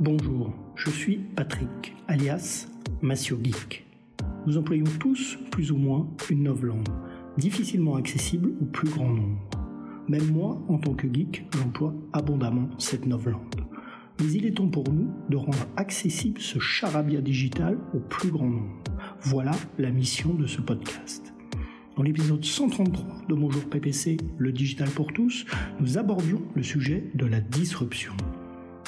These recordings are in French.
Bonjour, je suis Patrick, alias Massio Geek. Nous employons tous, plus ou moins, une novlangue, difficilement accessible au plus grand nombre. Même moi, en tant que geek, j'emploie abondamment cette novlangue. Mais il est temps pour nous de rendre accessible ce charabia digital au plus grand nombre. Voilà la mission de ce podcast. Dans l'épisode 133 de Bonjour PPC, le digital pour tous, nous abordions le sujet de la disruption.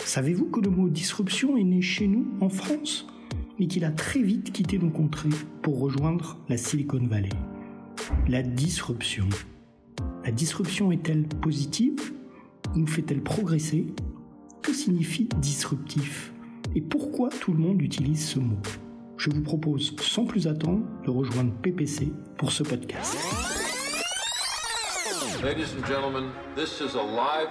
Savez-vous que le mot disruption est né chez nous, en France, mais qu'il a très vite quitté nos contrées pour rejoindre la Silicon Valley La disruption. La disruption est-elle positive? Nous fait-elle progresser? Que signifie disruptif? Et pourquoi tout le monde utilise ce mot? Je vous propose sans plus attendre de rejoindre PPC pour ce podcast. Ladies and gentlemen, this is a live.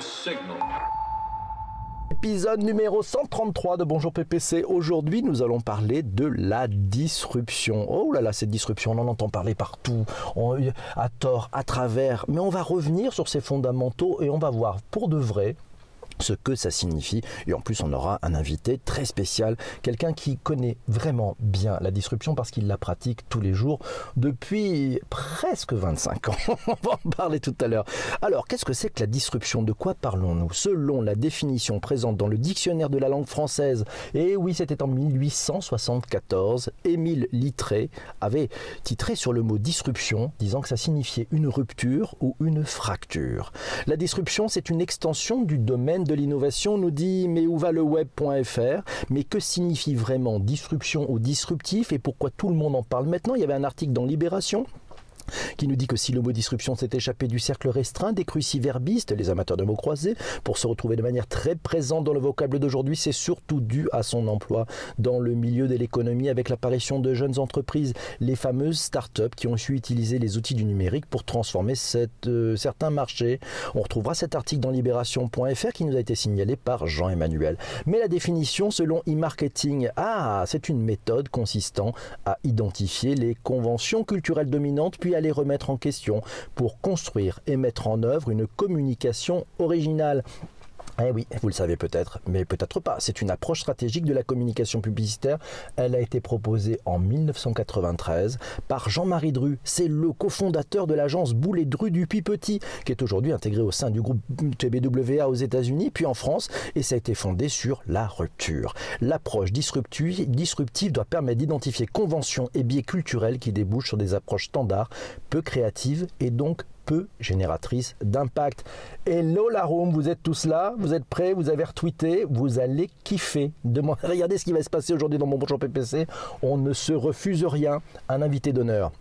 Épisode numéro 133 de Bonjour PPC. Aujourd'hui, nous allons parler de la disruption. Oh là là, cette disruption, on en entend parler partout, à tort, à travers. Mais on va revenir sur ces fondamentaux et on va voir pour de vrai ce que ça signifie. Et en plus, on aura un invité très spécial, quelqu'un qui connaît vraiment bien la disruption parce qu'il la pratique tous les jours depuis presque 25 ans. on va en parler tout à l'heure. Alors, qu'est-ce que c'est que la disruption? De quoi parlons-nous? Selon la définition présente dans le dictionnaire de la langue française, et oui, c'était en 1874, Émile Littré avait titré sur le mot disruption, disant que ça signifiait une rupture ou une fracture. La disruption, c'est une extension du domaine de l'innovation nous dit mais où va le web.fr Mais que signifie vraiment disruption ou disruptif? Et pourquoi tout le monde en parle maintenant? Il y avait un article dans Libération qui nous dit que si le mot disruption s'est échappé du cercle restreint des cruciverbistes, les amateurs de mots croisés, pour se retrouver de manière très présente dans le vocable d'aujourd'hui, c'est surtout dû à son emploi dans le milieu de l'économie avec l'apparition de jeunes entreprises, les fameuses start-up qui ont su utiliser les outils du numérique pour transformer euh, certains marchés. On retrouvera cet article dans libération.fr qui nous a été signalé par Jean-Emmanuel. Mais la définition selon e-marketing, ah, c'est une méthode consistant à identifier les conventions culturelles dominantes puis à les remettre en question pour construire et mettre en œuvre une communication originale. Eh oui, vous le savez peut-être, mais peut-être pas. C'est une approche stratégique de la communication publicitaire. Elle a été proposée en 1993 par Jean-Marie Dru. C'est le cofondateur de l'agence Boulet Dru depuis petit, qui est aujourd'hui intégré au sein du groupe TBWA aux États-Unis, puis en France, et ça a été fondé sur la rupture. L'approche disruptive doit permettre d'identifier conventions et biais culturels qui débouchent sur des approches standards, peu créatives et donc peu génératrice d'impact. Hello la vous êtes tous là, vous êtes prêts, vous avez retweeté, vous allez kiffer. Regardez ce qui va se passer aujourd'hui dans mon bonjour PPC. On ne se refuse rien. Un invité d'honneur.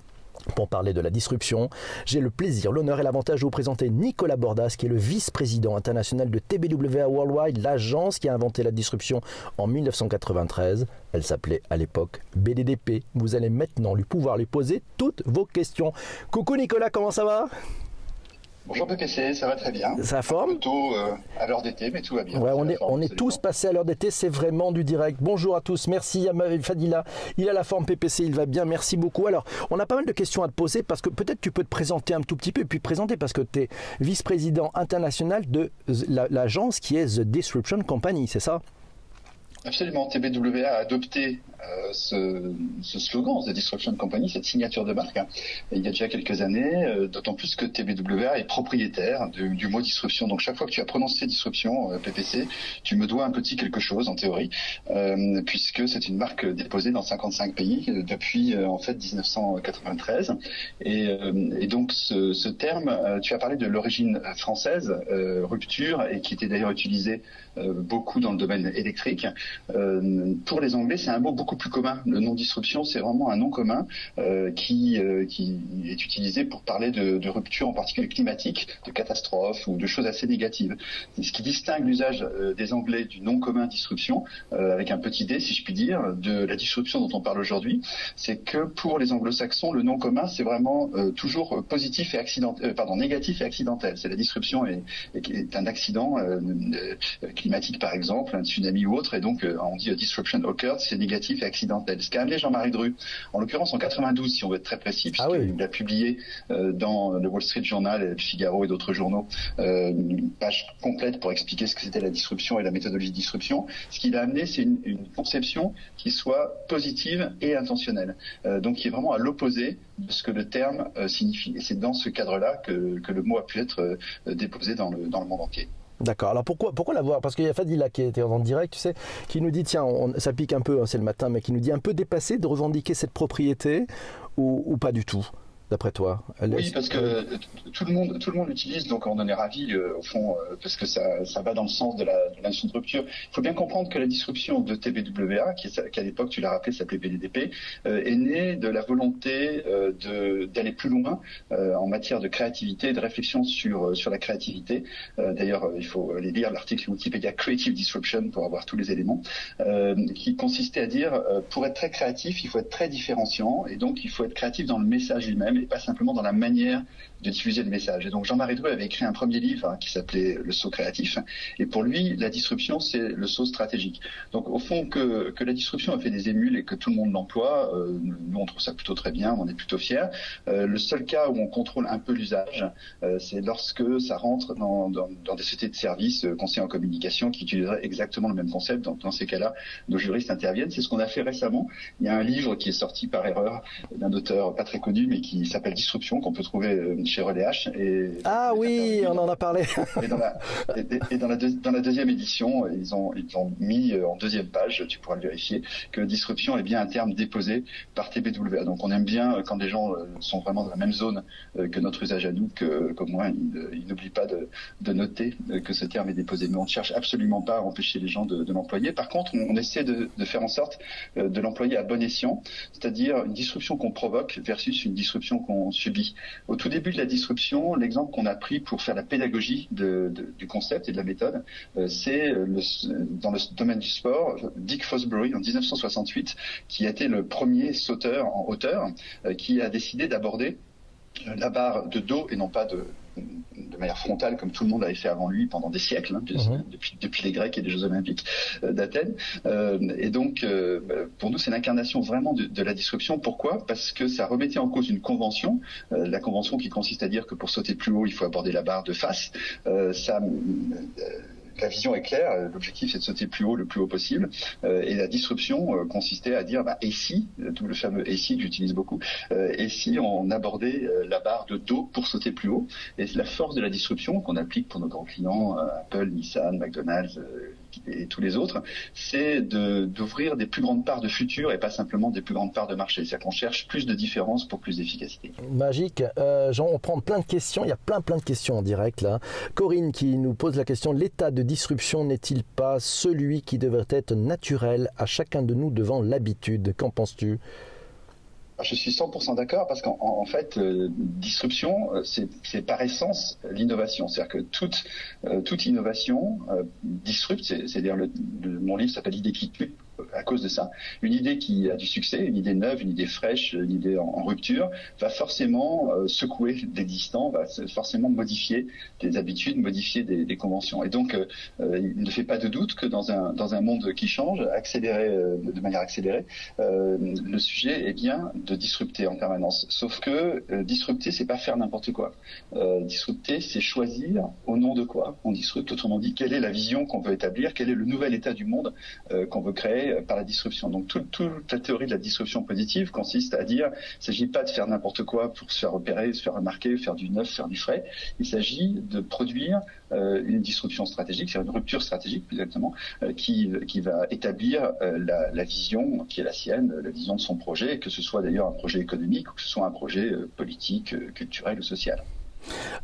Pour parler de la disruption, j'ai le plaisir, l'honneur et l'avantage de vous présenter Nicolas Bordas, qui est le vice-président international de TBWA Worldwide, l'agence qui a inventé la disruption en 1993. Elle s'appelait à l'époque BDDP. Vous allez maintenant lui pouvoir lui poser toutes vos questions. Coucou Nicolas, comment ça va? Bonjour PPC, ça va très bien. Ça forme Plutôt euh, à l'heure d'été, mais tout va bien. Ouais, on est, forme, on est tous passés à l'heure d'été, c'est vraiment du direct. Bonjour à tous, merci à Fadila. Il a la forme PPC, il va bien, merci beaucoup. Alors, on a pas mal de questions à te poser parce que peut-être tu peux te présenter un tout petit peu et puis présenter parce que tu es vice-président international de l'agence qui est The Disruption Company, c'est ça? Absolument. TBWA a adopté euh, ce, ce, slogan, The Disruption Company, cette signature de marque, hein, il y a déjà quelques années, euh, d'autant plus que TBWA est propriétaire de, du mot disruption. Donc chaque fois que tu as prononcé disruption, euh, PPC, tu me dois un petit quelque chose en théorie, euh, puisque c'est une marque déposée dans 55 pays euh, depuis en fait 1993. Et, et donc ce, ce terme, tu as parlé de l'origine française, rupture, et qui était d'ailleurs utilisé beaucoup dans le domaine électrique. Euh, pour les Anglais, c'est un mot beaucoup plus commun. Le nom disruption, c'est vraiment un nom commun euh, qui, euh, qui est utilisé pour parler de, de rupture, en particulier climatique, de catastrophe ou de choses assez négatives. Ce qui distingue l'usage des Anglais du nom commun disruption, avec un petit d, si je puis dire, de la disruption dont on parle aujourd'hui, c'est que pour les Anglo-Saxons, le nom commun, c'est vraiment toujours positif et accident, pardon, négatif et accidentel. C'est la disruption est, est un accident climatique, par exemple, un tsunami ou autre, et donc donc on dit disruption occurred, c'est négatif et accidentel. Ce qu'a amené Jean-Marie Dru, en l'occurrence en 92, si on veut être très précis, Ah puisqu'il a publié dans le Wall Street Journal, le Figaro et d'autres journaux une page complète pour expliquer ce que c'était la disruption et la méthodologie de disruption. Ce qu'il a amené, c'est une, une, conception qui soit positive et intentionnelle, donc qui est vraiment à l'opposé de ce que le terme signifie. Et c'est dans ce cadre-là que, que, le mot a pu être déposé dans le, dans le monde entier. D'accord. Alors pourquoi, pourquoi l'avoir? Parce qu'il y a Fadila qui était en direct, tu sais, qui nous dit tiens, on, ça pique un peu, hein, c'est le matin, mais qui nous dit un peu dépassé de revendiquer cette propriété ou pas du tout? D'après toi Oui, parce que tout le monde, tout le monde l'utilise, donc on en est ravi euh, au fond, euh, parce que ça, ça, va dans le sens de la, de la notion de rupture. Il faut bien comprendre que la disruption de TBWA, qui, à l'époque, tu l'as rappelé, s'appelait BDDP, euh, est née de la volonté d'aller plus loin en matière de créativité de réflexion sur, sur la créativité. D'ailleurs, il faut aller lire l'article Wikipédia Creative Disruption pour avoir tous les éléments, qui consistait à dire, pour être très créatif, il faut être très différenciant, et donc il faut être créatif dans le message lui-même et pas simplement dans la manière de diffuser le message. Et donc Jean-Marie Dru avait écrit un premier livre hein, qui s'appelait Le saut créatif. Et pour lui, la disruption, c'est le saut stratégique. Donc au fond, que, que la disruption a fait des émules et que tout le monde l'emploie, euh, nous on trouve ça plutôt très bien, on est plutôt fiers. Euh, le seul cas où on contrôle un peu l'usage, euh, c'est lorsque ça rentre dans, dans, des sociétés de services conseillers en communication qui utiliseraient exactement le même concept. Donc dans ces cas-là, nos juristes interviennent. C'est ce qu'on a fait récemment. Il y a un livre qui est sorti par erreur d'un auteur pas très connu, mais qui s'appelle Disruption, qu'on peut trouver chez Relais H. Et, ah oui, on en a parlé. et dans la, et, et dans, la dans la deuxième édition, ils ont, ils ont mis en deuxième page, tu pourras le vérifier, que disruption est bien un terme déposé par TBWA. Donc on aime bien quand des gens sont vraiment dans la même zone que notre usage à nous, que qu'au moins ils, ils n'oublient pas de, de, noter que ce terme est déposé. Mais on ne cherche absolument pas à empêcher les gens de, de l'employer. Par contre, on, on essaie de, de, faire en sorte de l'employer à bon escient, c'est-à-dire une disruption qu'on provoque versus une disruption qu'on subit. Au tout début de la disruption, l'exemple qu'on a pris pour faire la pédagogie du concept et de la méthode, euh, c'est dans le domaine du sport, Dick Fosbury en 1968, qui a été le premier sauteur en hauteur, euh, qui a décidé d'aborder la barre de dos et non pas de, de manière frontale, comme tout le monde avait fait avant lui pendant des siècles, hein, mmh. depuis, depuis, les Grecs et les Jeux Olympiques euh, d'Athènes. Euh, et donc, euh, pour nous, c'est l'incarnation vraiment de, de, la disruption. Pourquoi? Parce que ça remettait en cause une convention, euh, la convention qui consiste à dire que pour sauter plus haut, il faut aborder la barre de face. Euh, ça la vision est claire, l'objectif c'est de sauter plus haut le plus haut possible, euh, et la disruption euh, consistait à dire bah, et si, tout le fameux et si que j'utilise beaucoup, euh, et si on abordait la barre de dos pour sauter plus haut, et la force de la disruption qu'on applique pour nos grands clients, Apple, Nissan, McDonald's, et tous les autres, c'est d'ouvrir des plus grandes parts de futur et pas simplement des plus grandes parts de marché. C'est-à-dire qu'on cherche plus de différence pour plus d'efficacité. Magique. Euh, Jean, on prend plein de questions. Il y a plein plein de questions en direct là. Corinne qui nous pose la question l'état de disruption n'est-il pas celui qui devrait être naturel à chacun de nous devant l'habitude? Qu'en penses-tu? Je suis 100% d'accord parce qu'en en fait, euh, disruption, c'est par essence l'innovation. C'est-à-dire que toute, euh, innovation euh, disrupte, c'est-à-dire mon livre s'appelle L'idée qui tue, à cause de ça. Une idée qui a du succès, une idée neuve, une idée fraîche, une idée en, rupture, va forcément euh, secouer l'existant, va forcément modifier des habitudes, modifier des, conventions. Et donc, euh, il ne fait pas de doute que dans un, dans un monde qui change, accéléré, euh, de manière accélérée, le sujet est bien de disrupter en permanence. Sauf que disrupter, c'est pas faire n'importe quoi. disrupter, c'est choisir au nom de quoi on disrupte. Autrement dit, quelle est la vision qu'on veut établir, quel est le nouvel état du monde qu'on veut créer? Par la disruption. Donc tout, toute la théorie de la disruption positive consiste à dire, il ne s'agit pas de faire n'importe quoi pour se faire repérer, se faire remarquer, faire du neuf, faire du frais. Il s'agit de produire euh, une disruption stratégique, c'est une rupture stratégique plus exactement, euh, qui, qui va établir euh, la, la, vision qui est la sienne, la vision de son projet, que ce soit d'ailleurs un projet économique ou que ce soit un projet politique, culturel ou social.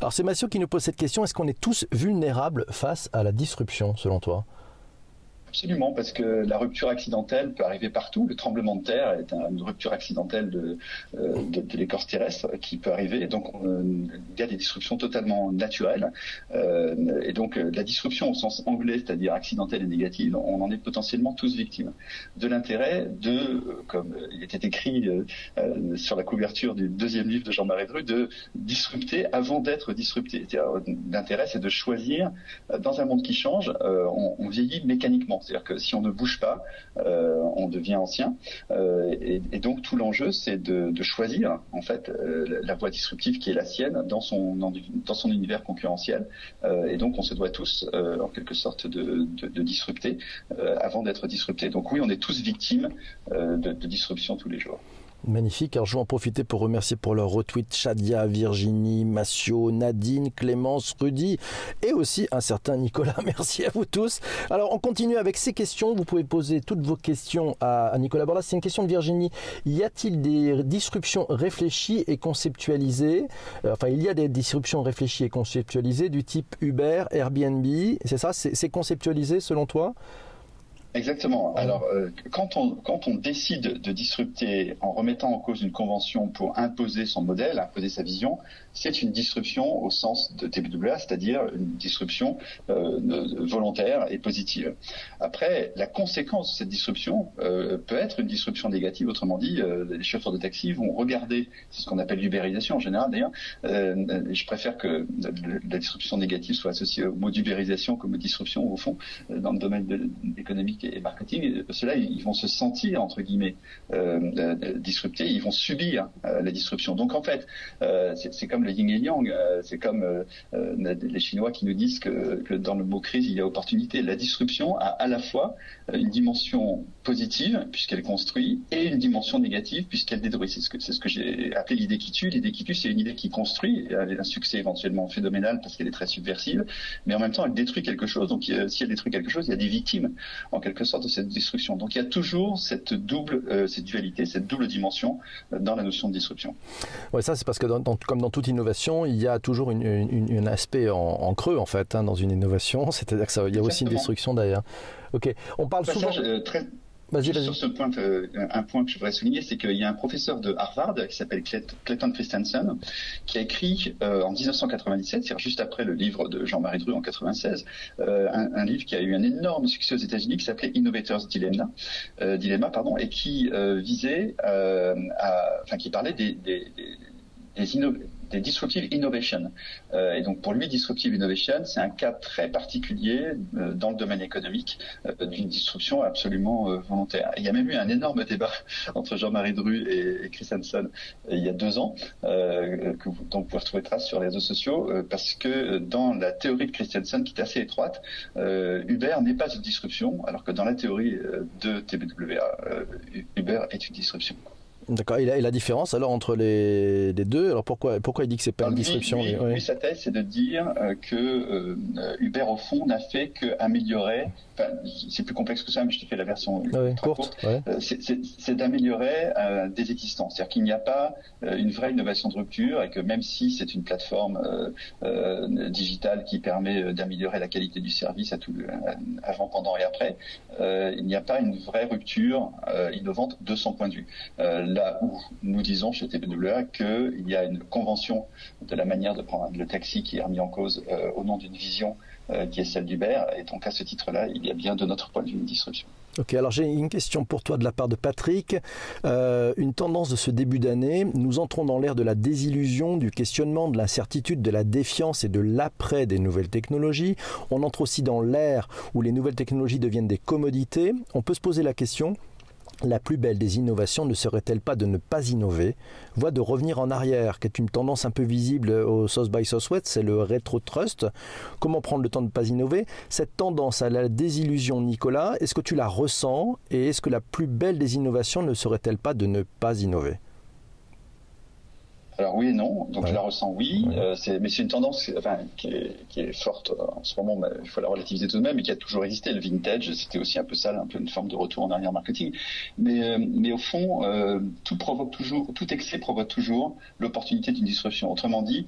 Alors c'est Massio qui nous pose cette question, est-ce qu'on est tous vulnérables face à la disruption selon toi? Absolument, parce que la rupture accidentelle peut arriver partout. Le tremblement de terre est une rupture accidentelle de, euh, de, l'écorce terrestre qui peut arriver. Donc, on, il y a des disruptions totalement naturelles. Euh, et donc, la disruption au sens anglais, c'est-à-dire accidentelle et négative, on en est potentiellement tous victimes. De l'intérêt de, comme il était écrit euh, sur la couverture du deuxième livre de Jean-Marie Dru, de disrupter avant d'être disrupté. L'intérêt, c'est de choisir, dans un monde qui change, on vieillit mécaniquement C'est-à-dire que si on ne bouge pas, on devient ancien. Et, et, donc tout l'enjeu, c'est de, choisir en fait la voie disruptive qui est la sienne dans son univers concurrentiel. et donc on se doit tous, en quelque sorte, de disrupter avant d'être disrupté. Donc oui, on est tous victimes de, de disruption tous les jours. Magnifique. Alors je vais en profiter pour remercier pour leur retweet Chadia, Virginie, Massio, Nadine, Clémence, Rudy et aussi un certain Nicolas. Merci à vous tous. Alors on continue avec ces questions. Vous pouvez poser toutes vos questions à, Nicolas Borlas. C'est une question de Virginie. Y a-t-il des disruptions réfléchies et conceptualisées? Euh, Enfin, il y a des disruptions réfléchies et conceptualisées du type Uber, Airbnb. C'est ça? C'est conceptualisé selon toi? Exactement. Alors, euh, quand, on, quand on décide de disrupter en remettant en cause une convention pour imposer son modèle, imposer sa vision, c'est une disruption au sens de TBWA, c'est-à-dire une disruption euh, volontaire et positive. Après, la conséquence de cette disruption euh, peut être une disruption négative. Autrement dit, euh, les chauffeurs de taxi vont regarder, c'est ce qu'on appelle l'ubérisation en général d'ailleurs. je préfère que la disruption négative soit associée au mot d'ubérisation comme disruption au fond dans le domaine économique et marketing. Cela, ils vont se sentir entre guillemets disruptés, ils vont subir la disruption. Donc en fait, c'est comme le yin et yang. Euh, c'est comme euh, euh, les Chinois qui nous disent que, dans le mot crise, il y a opportunité. La disruption a à la fois une dimension positive, puisqu'elle construit, et une dimension négative, puisqu'elle détruit. C'est ce que, j'ai appelé l'idée qui tue. L'idée qui tue, c'est une idée qui construit. Elle a un succès éventuellement phénoménal parce qu'elle est très subversive, mais en même temps, elle détruit quelque chose. Donc, si elle détruit quelque chose, il y a des victimes, en quelque sorte, de cette destruction. Donc, il y a toujours cette double, cette dualité, cette double dimension dans la notion de disruption. Oui, ça, c'est parce que comme dans toute innovation, il y a toujours un aspect en, creux en fait hein, dans une innovation, c'est-à-dire qu'il y a aussi une destruction derrière. Ok, on parle souvent. Euh, très... Sur ce point, euh, un point que je voudrais souligner, c'est qu'il y a un professeur de Harvard qui s'appelle Clayton Christensen qui a écrit euh, en 1997, c'est-à-dire juste après le livre de Jean-Marie Dru en 96, un, livre qui a eu un énorme succès aux États-Unis qui s'appelait Innovators Dilemma, Dilemma pardon, et qui visait, à, enfin qui parlait des, des, des, des disruptive innovation. Euh, et donc pour lui, disruptive innovation, c'est un cas très particulier euh, dans le domaine économique euh, d'une disruption absolument volontaire. il y a même eu un énorme débat entre Jean-Marie Dru et, et Chris Hansen il y a deux ans, que vous, dont vous pouvez retrouver trace sur les réseaux sociaux, parce que dans la théorie de Christensen, qui est assez étroite, Uber n'est pas une disruption, alors que dans la théorie de TBWA, Uber est une disruption. D'accord. Et, la différence alors entre les, deux, alors pourquoi, pourquoi il dit que c'est pas une disruption lui, sa thèse, c'est de dire euh, que euh, Uber au fond n'a fait qu'améliorer. Enfin, c'est plus complexe que ça, mais je te fais la version ah courte. Euh, c'est d'améliorer des existants. C'est-à-dire qu'il n'y a pas une vraie innovation de rupture et que même si c'est une plateforme digitale qui permet d'améliorer la qualité du service à tout avant, pendant et après, il n'y a pas une vraie rupture innovante de son point de vue là où nous disons chez TBWA qu'il y a une convention de la manière de prendre le taxi qui est remis en cause euh, au nom d'une vision euh, qui est celle d'Uber. Et donc à ce titre-là, il y a bien de notre point de vue une disruption. Ok, alors j'ai une question pour toi de la part de Patrick. Euh, une tendance de ce début d'année, nous entrons dans l'ère de la désillusion, du questionnement, de l'incertitude, de la défiance et de l'après des nouvelles technologies. On entre aussi dans l'ère où les nouvelles technologies deviennent des commodités. On peut se poser la question, la plus belle des innovations ne serait-elle pas de ne pas innover, voire de revenir en arrière, qui est une tendance un peu visible au South by Southwest, c'est le rétro-trust. Comment prendre le temps de ne pas innover? Cette tendance à la désillusion, Nicolas, est-ce que tu la ressens? Et est-ce que la plus belle des innovations ne serait-elle pas de ne pas innover? Alors oui et non, donc je la ressens oui, euh, mais c'est une tendance enfin, qui, est, forte euh, en ce moment, il faut la relativiser tout de même, et qui a toujours existé. Le vintage, c'était aussi un peu ça, un peu une forme de retour en arrière marketing. Mais, euh, mais au fond, tout provoque toujours, tout excès provoque toujours l'opportunité d'une disruption. Autrement dit,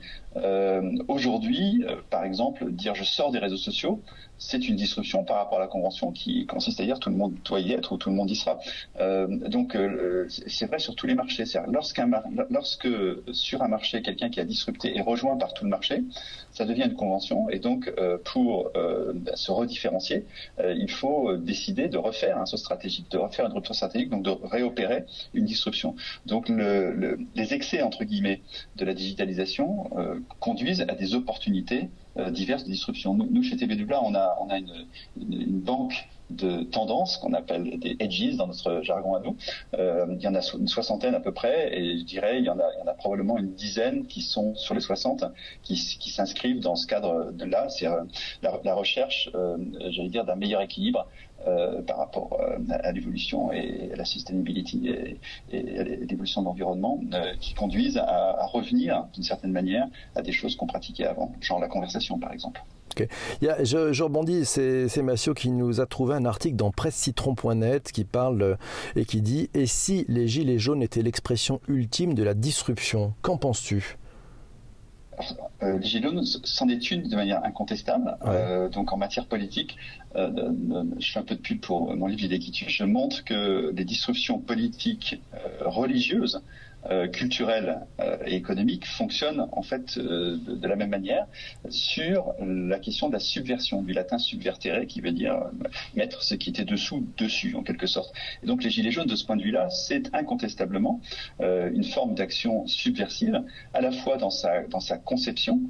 aujourd'hui, par exemple, dire je sors des réseaux sociaux, c'est une disruption par rapport à la convention qui consiste à dire tout le monde doit y être ou tout le monde y sera. Euh, donc euh, c'est vrai sur tous les marchés. Lorsqu'un lorsque sur un marché quelqu'un qui a disrupté est rejoint par tout le marché, ça devient une convention et donc euh, pour se redifférencier, il faut décider de refaire un saut stratégique, de refaire une rupture stratégique, donc de réopérer une disruption. Donc le, les excès entre guillemets de la digitalisation conduisent à des opportunités diverses de disruption. Nous, chez TBWA, on a, on a une, banque de tendances qu'on appelle des edges dans notre jargon à nous. Euh, il y en a une soixantaine à peu près, et je dirais il y en a, probablement une dizaine qui sont sur les 60 qui, s'inscrivent dans ce cadre-là. C'est euh, la, recherche, euh, j'allais dire, d'un meilleur équilibre euh, par rapport euh, à l'évolution et à la sustainability et, à l'évolution de l'environnement euh, qui conduisent à, revenir d'une certaine manière à des choses qu'on pratiquait avant, genre la conversation par exemple. Okay. Il y a, je, rebondis, c'est Massio qui nous a trouvé un article dans pressecitron.net qui parle et qui dit Et si les gilets jaunes étaient l'expression ultime de la disruption Qu'en penses-tu? Euh, s'en est une de manière incontestable. Ouais. Euh, donc en matière politique, euh, je fais un peu de pub pour mon livre L'idée Je montre que les disruptions politiques religieuses euh, culturelle euh, et économique fonctionne en fait euh, de, la même manière sur la question de la subversion, du latin subvertere qui veut dire mettre ce qui était dessous dessus en quelque sorte. Et donc les Gilets jaunes de ce point de vue-là, c'est incontestablement une forme d'action subversive, à la fois dans sa, dans sa conception,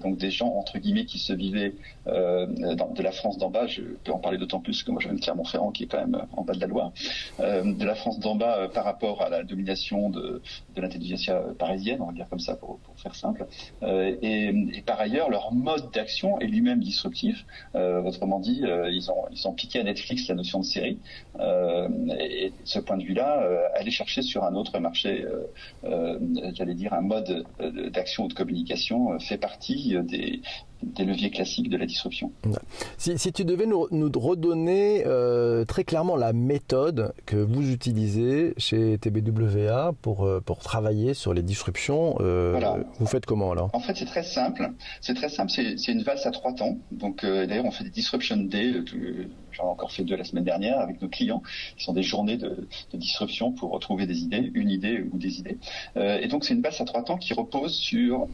donc des gens entre guillemets qui se vivaient de la France d'en bas, je peux en parler d'autant plus que moi je Clermont-Ferrand qui est quand même en bas de la Loire, de la France d'en bas par rapport à la domination de, de l'intelligence parisienne, on va dire comme ça pour, pour faire simple. Euh, et, par ailleurs, leur mode d'action est lui-même disruptif. Euh, autrement dit, euh, ils, ont, ils ont piqué à Netflix la notion de série. Euh, et, et, de ce point de vue-là, euh, aller chercher sur un autre marché, j'allais dire un mode d'action ou de communication, fait partie des, des leviers classiques de la disruption. Si, si tu devais nous, nous redonner euh, très clairement la méthode que vous utilisez chez TBWA pour, euh, pour travailler sur les disruptions, euh, voilà. vous faites comment alors? En fait, c'est très simple. C'est très simple. C'est une valse à trois temps. Donc, euh, d'ailleurs, on fait des disruption day. J'en ai encore fait deux la semaine dernière avec nos clients, qui sont des journées de, de disruption pour retrouver des idées, une idée ou des idées. Et donc, c'est une valse à trois temps qui repose sur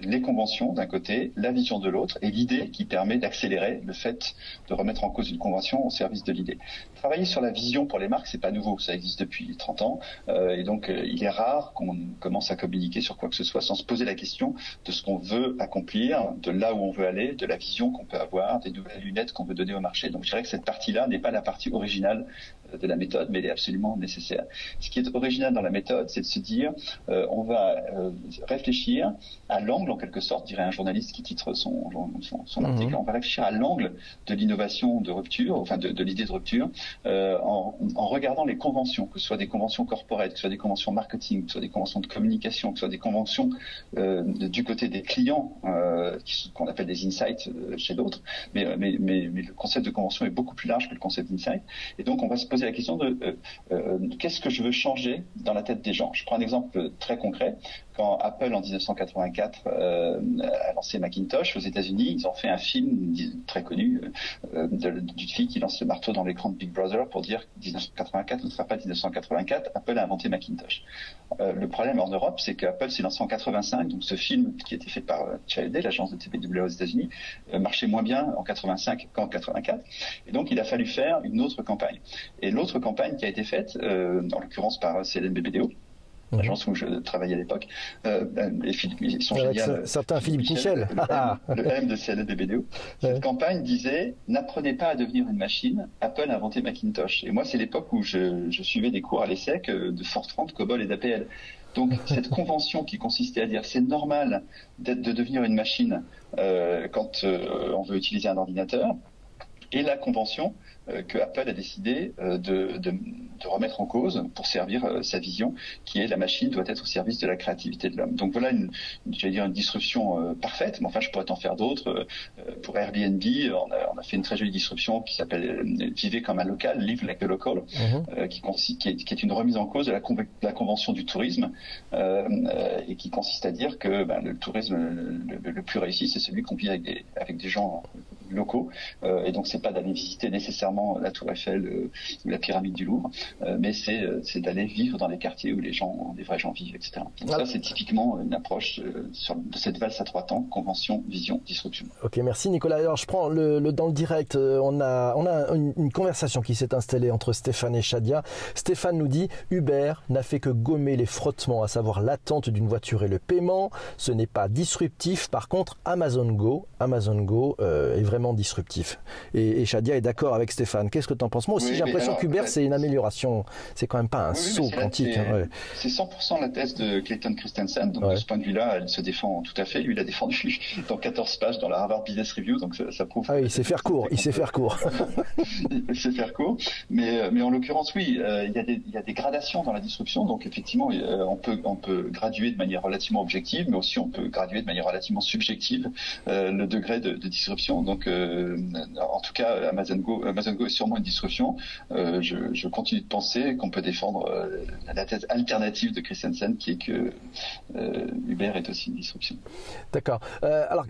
les conventions d'un côté, la vision de l'autre, et l'idée qui permet d'accélérer le fait de remettre en cause une convention au service de l'idée. Travailler sur la vision pour les marques, c'est pas nouveau, ça existe depuis 30 ans, euh, et donc euh, il est rare qu'on commence à communiquer sur quoi que ce soit sans se poser la question de ce qu'on veut accomplir, de là où on veut aller, de la vision qu'on peut avoir, des nouvelles lunettes qu'on veut donner au marché. Donc je dirais que cette partie-là n'est pas la partie originale de la méthode, mais elle est absolument nécessaire. Ce qui est original dans la méthode, c'est de se dire, euh, on va euh, réfléchir à l'angle, en quelque sorte, dirait un journaliste qui titre son, son, son mmh. article, on va réfléchir à l'angle de l'innovation de rupture, enfin de, de l'idée de rupture, euh, en, en, regardant les conventions, que ce soit des conventions corporate, que ce soit des conventions marketing, que ce soit des conventions de communication, que ce soit des conventions euh, du côté des clients, euh, qu'on appelle des insights chez d'autres, mais, mais, mais, mais, le concept de convention est beaucoup plus large que le concept d'insight, et donc on va se poser la question de euh, euh, qu'est-ce que je veux changer dans la tête des gens? Je prends un exemple très concret. Quand Apple en 1984 euh, a lancé Macintosh aux États-Unis, ils ont fait un film très connu euh, d'une fille qui lance le marteau dans l'écran de Big Brother pour dire 1984 ne sera pas 1984. Apple a inventé Macintosh. Euh, le problème en Europe, c'est qu'Apple s'est lancé en 85, donc ce film qui a été fait par Child l'agence de TPW aux États-Unis, marchait moins bien en 85 qu'en 84. Et donc il a fallu faire une autre campagne. Et l'autre campagne qui a été faite, euh, en l'occurrence par CLNBBDO, mmh. l'agence où je travaillais à l'époque, euh, les ils sont Avec géniaux. Certains Philippe Michel. Le, M, le M de CLNBBDO. Cette ouais. campagne disait n'apprenez pas à devenir une machine, Apple a inventé Macintosh. Et moi, c'est l'époque où je, je, suivais des cours à l'ESSEC de Fortran, de COBOL et d'APL. Donc cette convention qui consistait à dire c'est normal de devenir une machine euh, quand euh, on veut utiliser un ordinateur, et la convention euh, que Apple a décidé euh, de, de, de, remettre en cause pour servir euh, sa vision, qui est la machine doit être au service de la créativité de l'homme. Donc voilà une, une j'allais dire une disruption parfaite, mais enfin je pourrais t'en faire d'autres. pour Airbnb, on a, on a, fait une très jolie disruption qui s'appelle Vivez comme un local, Live like a local, mmh. qui, consiste, qui, est, qui, est, une remise en cause de la, la convention du tourisme et qui consiste à dire que ben, le tourisme le, le, le plus réussi, c'est celui qu'on vit avec des, avec des gens locaux. et donc, c'est pas d'aller visiter nécessairement la Tour Eiffel ou la pyramide du Louvre, mais c'est d'aller vivre dans les quartiers où les gens, des vrais gens vivent, etc. Donc ça, c'est typiquement une approche sur, de cette valse à trois temps, convention, vision, disruption. Ok, merci Nicolas. Alors, je prends le, dans le direct, on a, on a une, une conversation qui s'est installée entre Stéphane et Shadia. Stéphane nous dit Uber n'a fait que gommer les frottements, à savoir l'attente d'une voiture et le paiement. Ce n'est pas disruptif. Par contre, Amazon Go, Amazon Go euh, est vraiment disruptif. Et, Shadia est d'accord avec Stéphane. Qu'est-ce que tu en penses? Moi aussi, j'ai l'impression qu'Uber, c'est une amélioration. C'est quand même pas un saut quantique. Hein, c'est 100% la thèse de Clayton Christensen. Donc, de ce point de vue-là, elle se défend tout à fait. Lui, il a défendu dans 14 pages dans la Harvard Business Review. Donc, ça, prouve. Ah il sait faire court. Il sait faire court. il sait faire court. Mais, mais en l'occurrence, oui, euh, il, y a des, il y a des gradations dans la disruption. Donc, effectivement, euh, on, peut, on peut graduer de manière relativement objective, mais aussi on peut graduer de manière relativement subjective euh, le degré de, de disruption. Donc, euh, en tout cas, Amazon Go, Amazon Go est sûrement une disruption. Je, je, continue de penser qu'on peut défendre la thèse alternative de Christensen, qui est que Uber est aussi une disruption. D'accord. alors,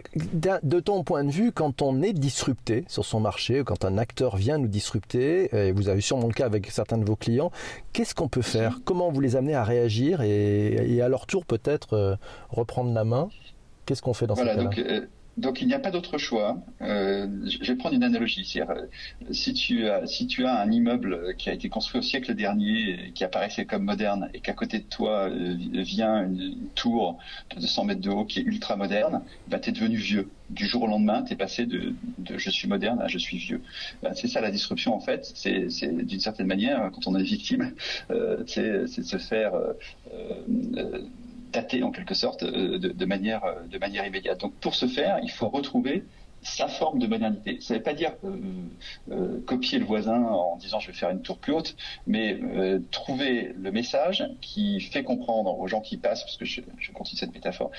de ton point de vue, quand on est disrupté sur son marché, quand un acteur vient nous disrupter, et vous avez sûrement le cas avec certains de vos clients, qu'est-ce qu'on peut faire? Comment vous les amenez à réagir? Et, à leur tour peut-être euh, reprendre la main? Qu'est-ce qu'on fait dans voilà, ce cas-là? euh, donc, il n'y a pas d'autre choix. Euh, je vais prendre une analogie. Si tu, as, si tu as un immeuble qui a été construit au siècle dernier, qui apparaissait comme moderne, et qu'à côté de toi vient une, tour de 200 mètres de haut qui est ultra moderne, bah, tu es devenu vieux du jour au lendemain, tu es passé de, je suis moderne à je suis vieux. Ben, c'est ça la disruption en fait. C'est d'une certaine manière, quand on est victime, euh, c'est de se faire euh, euh, dater en quelque sorte de, manière, de manière immédiate. Donc pour ce faire, il faut retrouver sa forme de modernité. Ça ne veut pas dire euh, euh, copier le voisin en disant je vais faire une tour plus haute, mais euh, trouver le message qui fait comprendre aux gens qui passent, parce que je, continue cette métaphore,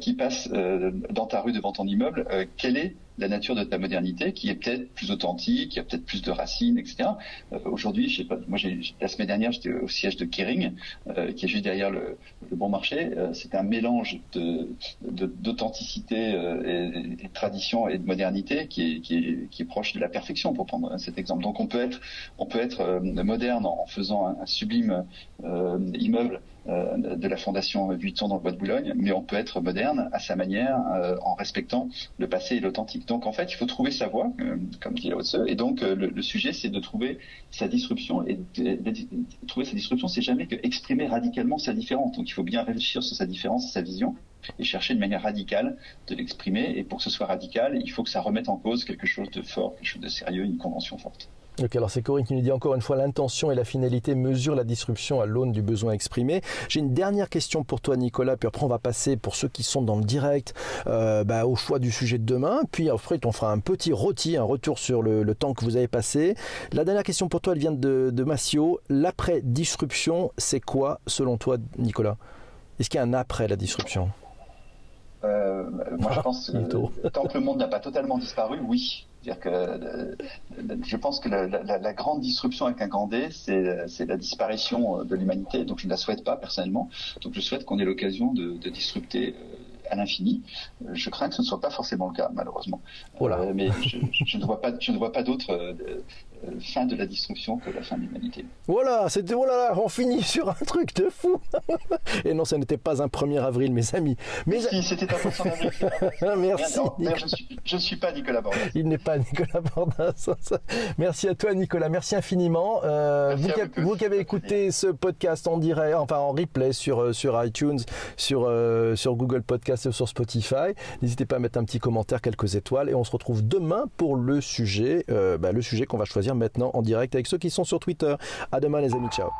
qui passent dans ta rue devant ton immeuble, quelle est la nature de ta modernité qui est peut-être plus authentique, qui a peut-être plus de racines, etc. Euh, aujourd'hui, je sais pas, moi la semaine dernière j'étais au siège de Kering, euh, qui est juste derrière le, bon marché. Euh, c'est un mélange d'authenticité et, de tradition et de modernité qui est, qui, est, proche de la perfection, pour prendre cet exemple. Donc on peut être, on peut être moderne en faisant un, sublime immeuble de la fondation Vuitton dans le bois de Boulogne, mais on peut être moderne à sa manière en respectant le passé et l'authentique. Donc en fait, il faut trouver sa voie, euh, comme dit Lao et donc euh, le, sujet, c'est de trouver sa disruption. Et trouver sa disruption, c'est jamais que exprimer radicalement sa différence. Donc il faut bien réfléchir sur sa différence, sa vision, et chercher de manière radicale de l'exprimer. Et pour que ce soit radical, il faut que ça remette en cause quelque chose de fort, quelque chose de sérieux, une convention forte. Ok, alors c'est Corinne qui nous dit encore une fois l'intention et la finalité mesurent la disruption à l'aune du besoin exprimé. J'ai une dernière question pour toi Nicolas, puis après on va passer pour ceux qui sont dans le direct euh, bah, au choix du sujet de demain, puis après on fera un petit rôti, un retour sur le, temps que vous avez passé. La dernière question pour toi, elle vient de, de Massio. L'après-disruption, c'est quoi selon toi Nicolas? Est-ce qu'il y a un après la disruption? Euh, moi, je pense que tant que le monde n'a pas totalement disparu, oui. Dire que euh, je pense que la, grande disruption avec un grand D, c'est la disparition de l'humanité. Donc, je ne la souhaite pas personnellement. Donc, je souhaite qu'on ait l'occasion de, de, disrupter euh, à l'infini. Je crains que ce ne soit pas forcément le cas, malheureusement. mais je, je, ne vois pas, je ne vois pas d'autres euh, fin de la destruction que la fin de l'humanité. Voilà, c'était voilà, on finit sur un truc de fou. Et non, ce n'était pas un 1er avril, mes amis. Mais si, c'était un 1er avril. Merci. je ne suis, pas Nicolas Bordas. Il n'est pas Nicolas Bordas. Merci à toi, Nicolas. Merci infiniment. Euh, vous, qui avez écouté ce podcast en direct, enfin en replay sur, euh, sur iTunes, sur, sur Google Podcast et sur Spotify, n'hésitez pas à mettre un petit commentaire, quelques étoiles, et on se retrouve demain pour le sujet, bah, le sujet qu'on va choisir maintenant en direct avec ceux qui sont sur Twitter. À demain les amis, ciao.